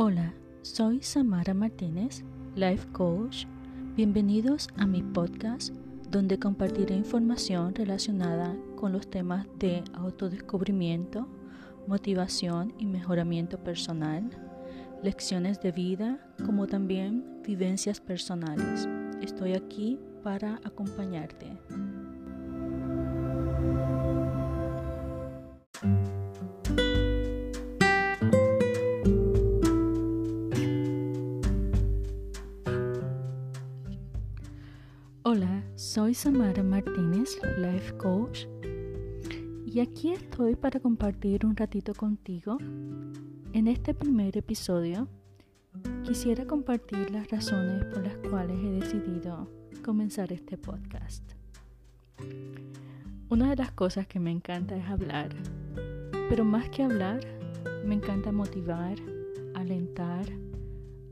Hola, soy Samara Martínez, Life Coach. Bienvenidos a mi podcast donde compartiré información relacionada con los temas de autodescubrimiento, motivación y mejoramiento personal, lecciones de vida, como también vivencias personales. Estoy aquí para acompañarte. Soy Samara Martínez, Life Coach, y aquí estoy para compartir un ratito contigo. En este primer episodio, quisiera compartir las razones por las cuales he decidido comenzar este podcast. Una de las cosas que me encanta es hablar, pero más que hablar, me encanta motivar, alentar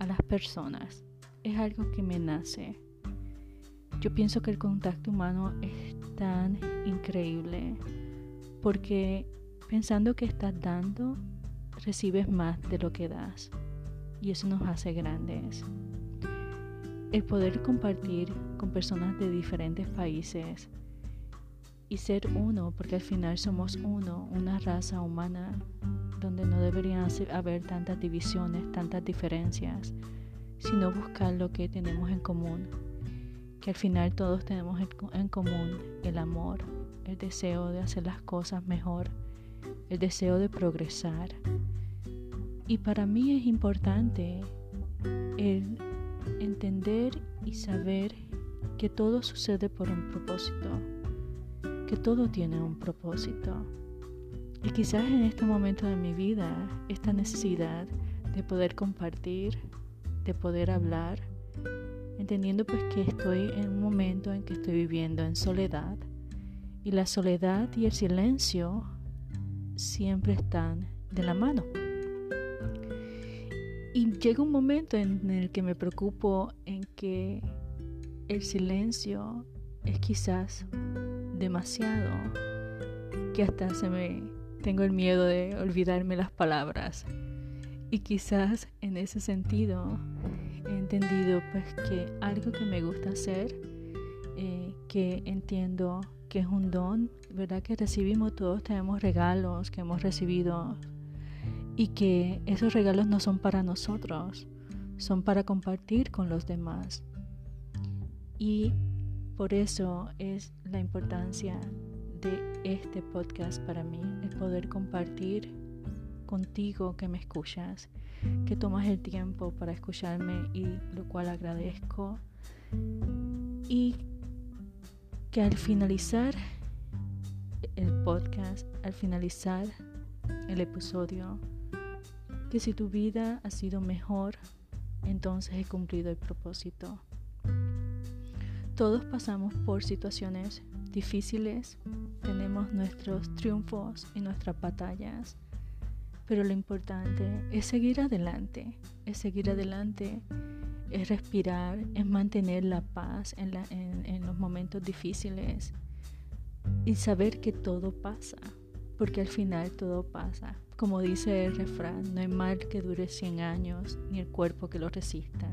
a las personas. Es algo que me nace yo pienso que el contacto humano es tan increíble porque pensando que estás dando, recibes más de lo que das y eso nos hace grandes. El poder compartir con personas de diferentes países y ser uno, porque al final somos uno, una raza humana donde no deberían haber tantas divisiones, tantas diferencias, sino buscar lo que tenemos en común que al final todos tenemos en común el amor, el deseo de hacer las cosas mejor, el deseo de progresar. Y para mí es importante el entender y saber que todo sucede por un propósito, que todo tiene un propósito. Y quizás en este momento de mi vida, esta necesidad de poder compartir, de poder hablar, entendiendo pues que estoy en un momento en que estoy viviendo en soledad y la soledad y el silencio siempre están de la mano. Y llega un momento en el que me preocupo en que el silencio es quizás demasiado, que hasta se me tengo el miedo de olvidarme las palabras. Y quizás en ese sentido entendido pues que algo que me gusta hacer, eh, que entiendo que es un don, ¿verdad? Que recibimos todos, tenemos regalos que hemos recibido y que esos regalos no son para nosotros, son para compartir con los demás. Y por eso es la importancia de este podcast para mí, el poder compartir contigo que me escuchas que tomas el tiempo para escucharme y lo cual agradezco. Y que al finalizar el podcast, al finalizar el episodio, que si tu vida ha sido mejor, entonces he cumplido el propósito. Todos pasamos por situaciones difíciles, tenemos nuestros triunfos y nuestras batallas pero lo importante es seguir adelante, es seguir adelante, es respirar, es mantener la paz en, los momentos difíciles y saber que todo pasa, porque al final todo pasa. Como dice el refrán, no hay mal que dure 100 años, ni el cuerpo que lo resista.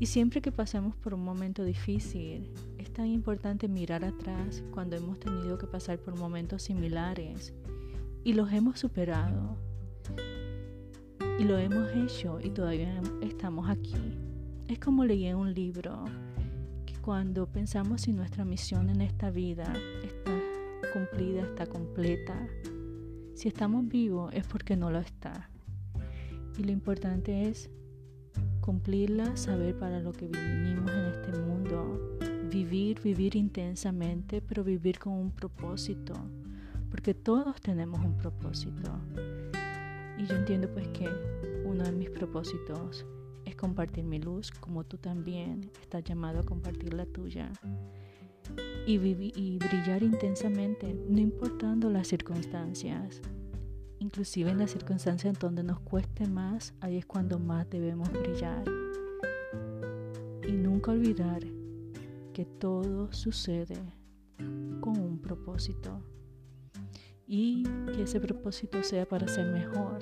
Y siempre que pasamos por un momento difícil, es tan importante mirar atrás cuando hemos tenido que pasar por momentos similares y los hemos superado. Y lo hemos hecho y todavía estamos aquí. Es como leí en un libro que cuando pensamos si nuestra misión en esta vida está cumplida, está completa, si estamos vivos es porque no lo está. Y lo importante es cumplirla, saber para lo que vinimos en este mundo, vivir, vivir intensamente, pero vivir con un propósito porque todos tenemos un propósito. Y yo entiendo pues que uno de mis propósitos es compartir mi luz, como tú también estás llamado a compartir la tuya. Y, y brillar intensamente, no importando las circunstancias. Inclusive en las circunstancias en donde nos cueste más, ahí es cuando más debemos brillar. Y nunca olvidar que todo sucede con un propósito y que ese propósito sea para ser mejor,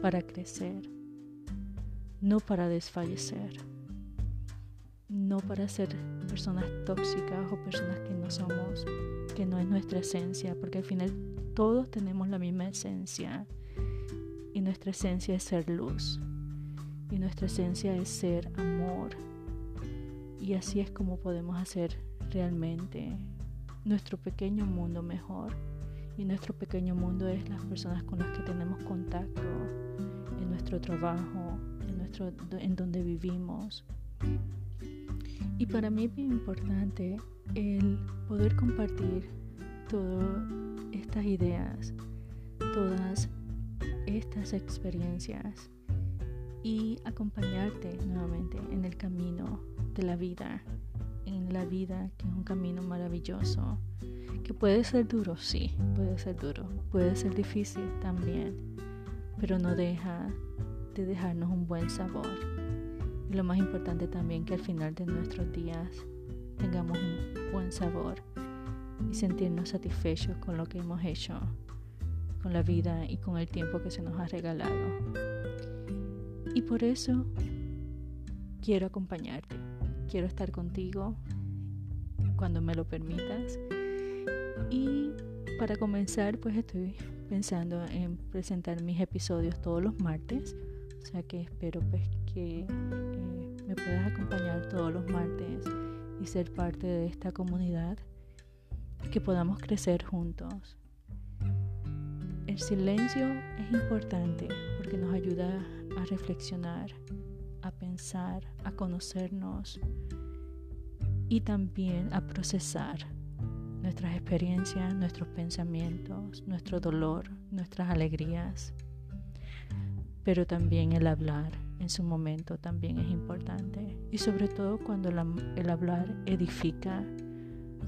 para crecer, no para desfallecer, no para ser personas tóxicas o personas que no somos, que no es nuestra esencia, porque al final todos tenemos la misma esencia y nuestra esencia es ser luz y nuestra esencia es ser amor y así es como podemos hacer realmente nuestro pequeño mundo mejor y nuestro pequeño mundo es las personas con las que tenemos contacto en nuestro trabajo, en, nuestro, en donde vivimos. Y para mí es bien importante el poder compartir todas estas ideas, todas estas experiencias y acompañarte nuevamente en el camino de la vida, en la vida que es un camino maravilloso, que puede ser duro, sí, puede ser duro, puede ser difícil también, pero no deja de dejarnos un buen sabor. Y lo más importante también que al final de nuestros días tengamos un buen sabor y sentirnos satisfechos con lo que hemos hecho, con la vida y con el tiempo que se nos ha regalado. Y por eso quiero acompañarte, quiero estar contigo cuando me lo permitas. Y para comenzar, pues estoy pensando en presentar mis episodios todos los martes. O sea que espero pues que eh, me puedas acompañar todos los martes y ser parte de esta comunidad. Que podamos crecer juntos. El silencio es importante porque nos ayuda a reflexionar, a pensar, a conocernos y también a procesar nuestras experiencias, nuestros pensamientos, nuestro dolor, nuestras alegrías. Pero también el hablar en su momento también es importante. Y sobre todo cuando el hablar edifica,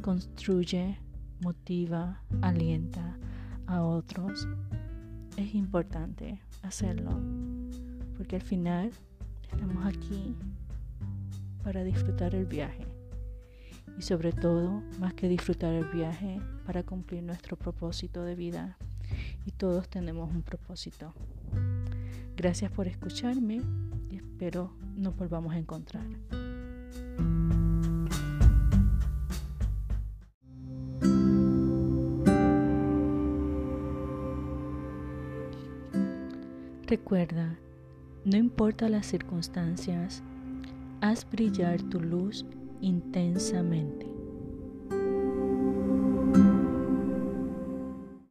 construye, motiva, alienta a otros, es importante hacerlo. Porque al final estamos aquí para disfrutar el viaje y sobre todo, más que disfrutar el viaje, para cumplir nuestro propósito de vida. Y todos tenemos un propósito. Gracias por escucharme y espero nos volvamos a encontrar. Recuerda, no importa las circunstancias, haz brillar tu luz intensamente.